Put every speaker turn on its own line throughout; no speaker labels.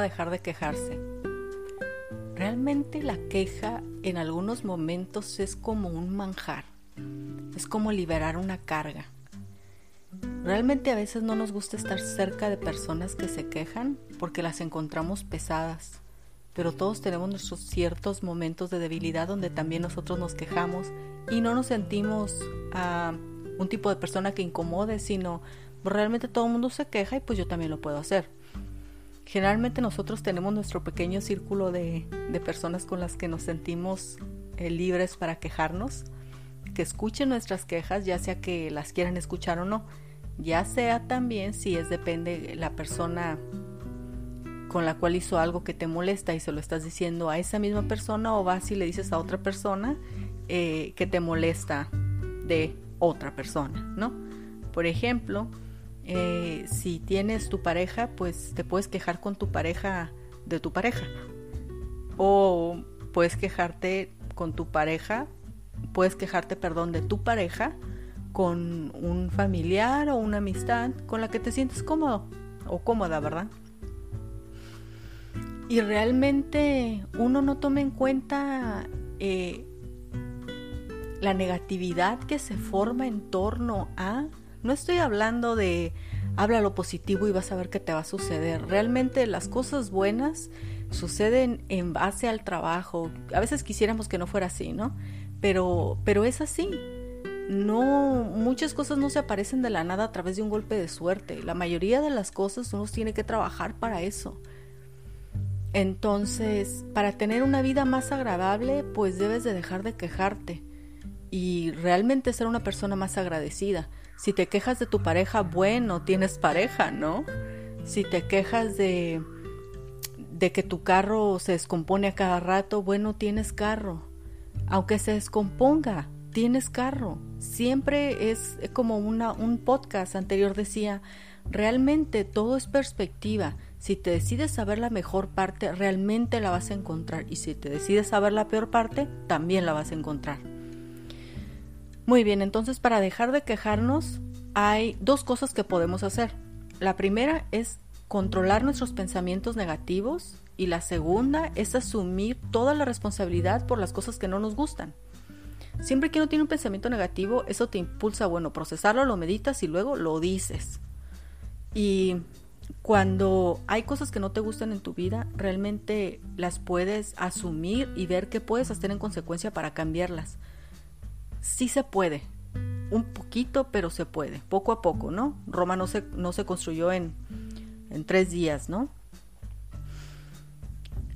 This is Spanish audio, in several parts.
dejar de quejarse. Realmente la queja en algunos momentos es como un manjar, es como liberar una carga. Realmente a veces no nos gusta estar cerca de personas que se quejan porque las encontramos pesadas, pero todos tenemos nuestros ciertos momentos de debilidad donde también nosotros nos quejamos y no nos sentimos a un tipo de persona que incomode, sino realmente todo el mundo se queja y pues yo también lo puedo hacer. Generalmente nosotros tenemos nuestro pequeño círculo de, personas con las que nos sentimos eh, libres para quejarnos, que escuchen nuestras quejas, ya sea que las quieran escuchar o no, ya sea también si es depende la persona con la cual hizo algo que te molesta y se lo estás diciendo a esa misma persona o vas y le dices a otra persona eh, que te molesta de otra persona, ¿no? Por ejemplo, eh, si tienes tu pareja, pues te puedes quejar con tu pareja de tu pareja. O puedes quejarte con tu pareja, puedes quejarte, perdón, de tu pareja con un familiar o una amistad con la que te sientes cómodo o cómoda, ¿verdad? Y realmente uno no toma en cuenta eh, la negatividad que se forma en torno a no estoy hablando de habla lo positivo y vas a ver qué te va a suceder. Realmente las cosas buenas suceden en base al trabajo. A veces quisiéramos que no fuera así, ¿no? Pero, pero es así. No, muchas cosas no se aparecen de la nada a través de un golpe de suerte. La mayoría de las cosas uno tiene que trabajar para eso. Entonces, para tener una vida más agradable, pues debes de dejar de quejarte y realmente ser una persona más agradecida. Si te quejas de tu pareja, bueno, tienes pareja, ¿no? Si te quejas de, de que tu carro se descompone a cada rato, bueno, tienes carro. Aunque se descomponga, tienes carro. Siempre es como una, un podcast anterior decía, realmente todo es perspectiva. Si te decides saber la mejor parte, realmente la vas a encontrar. Y si te decides saber la peor parte, también la vas a encontrar. Muy bien, entonces para dejar de quejarnos hay dos cosas que podemos hacer. La primera es controlar nuestros pensamientos negativos y la segunda es asumir toda la responsabilidad por las cosas que no nos gustan. Siempre que uno tiene un pensamiento negativo, eso te impulsa, bueno, procesarlo, lo meditas y luego lo dices. Y cuando hay cosas que no te gustan en tu vida, realmente las puedes asumir y ver qué puedes hacer en consecuencia para cambiarlas sí se puede, un poquito, pero se puede, poco a poco, ¿no? Roma no se, no se construyó en, en tres días, ¿no?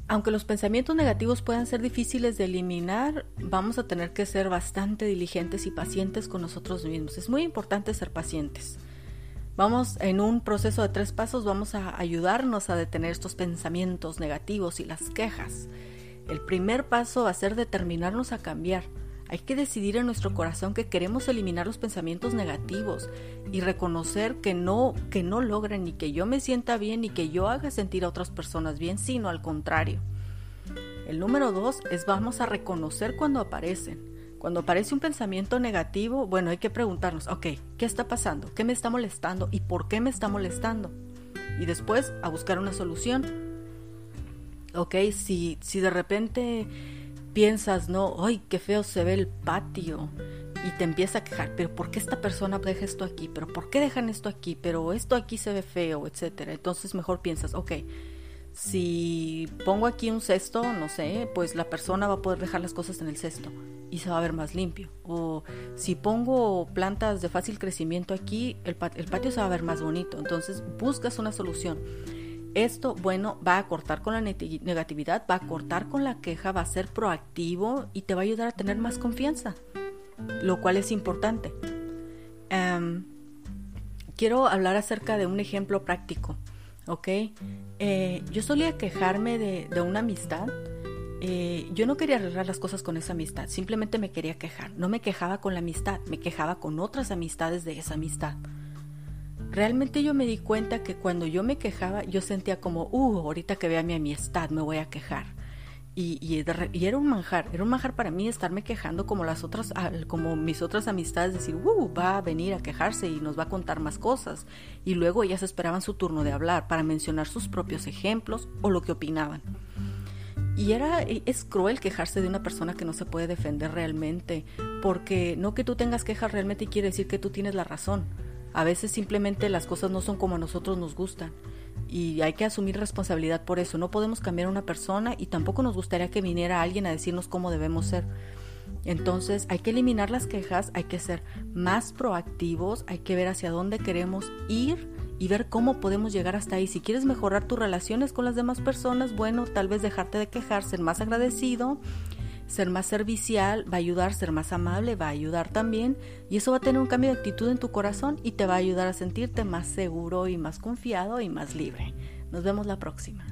Aunque los pensamientos negativos puedan ser difíciles de eliminar, vamos a tener que ser bastante diligentes y pacientes con nosotros mismos. Es muy importante ser pacientes. Vamos en un proceso de tres pasos, vamos a ayudarnos a detener estos pensamientos negativos y las quejas. El primer paso va a ser determinarnos a cambiar hay que decidir en nuestro corazón que queremos eliminar los pensamientos negativos y reconocer que no, que no ni que yo me sienta bien ni que yo haga sentir a otras personas bien, sino al contrario. El número dos es vamos a reconocer cuando aparecen. Cuando aparece un pensamiento negativo, bueno, hay que preguntarnos, ok, ¿qué está pasando? ¿Qué me está molestando? ¿Y por qué me está molestando? Y después a buscar una solución. Ok, si, si de repente piensas, ¿no? ¡Ay, qué feo se ve el patio! Y te empieza a quejar, pero ¿por qué esta persona deja esto aquí? ¿Pero por qué dejan esto aquí? Pero esto aquí se ve feo, etcétera. Entonces mejor piensas, ok, si pongo aquí un cesto, no sé, pues la persona va a poder dejar las cosas en el cesto y se va a ver más limpio. O si pongo plantas de fácil crecimiento aquí, el, el patio se va a ver más bonito. Entonces buscas una solución. Esto, bueno, va a cortar con la negatividad, va a cortar con la queja, va a ser proactivo y te va a ayudar a tener más confianza, lo cual es importante. Em, quiero hablar acerca de un ejemplo práctico, ¿ok? Eh, yo solía quejarme de, una amistad. Eh, yo no quería arreglar las cosas con esa amistad, simplemente me quería quejar. No me quejaba con la amistad, me quejaba con otras amistades de esa amistad. Realmente yo me di cuenta que cuando yo me quejaba, yo sentía como, uh, ahorita que vea mi amistad me voy a quejar. Y, y, era un manjar, era un manjar para mí estarme quejando como las otras, como mis otras amistades, decir, uh, va a venir a quejarse y nos va a contar más cosas. Y luego ellas esperaban su turno de hablar para mencionar sus propios ejemplos o lo que opinaban. Y era, es cruel quejarse de una persona que no se puede defender realmente, porque no que tú tengas quejas realmente quiere decir que tú tienes la razón. A veces simplemente las cosas no son como a nosotros nos gustan y hay que asumir responsabilidad por eso. No podemos cambiar a una persona y tampoco nos gustaría que viniera alguien a decirnos cómo debemos ser. Entonces hay que eliminar las quejas, hay que ser más proactivos, hay que ver hacia dónde queremos ir y ver cómo podemos llegar hasta ahí. Si quieres mejorar tus relaciones con las demás personas, bueno, tal vez dejarte de quejar, ser más agradecido ser más servicial va a ayudar, ser más amable va a ayudar también y eso va a tener un cambio de actitud en tu corazón y te va a ayudar a sentirte más seguro y más confiado y más libre. Nos vemos la próxima.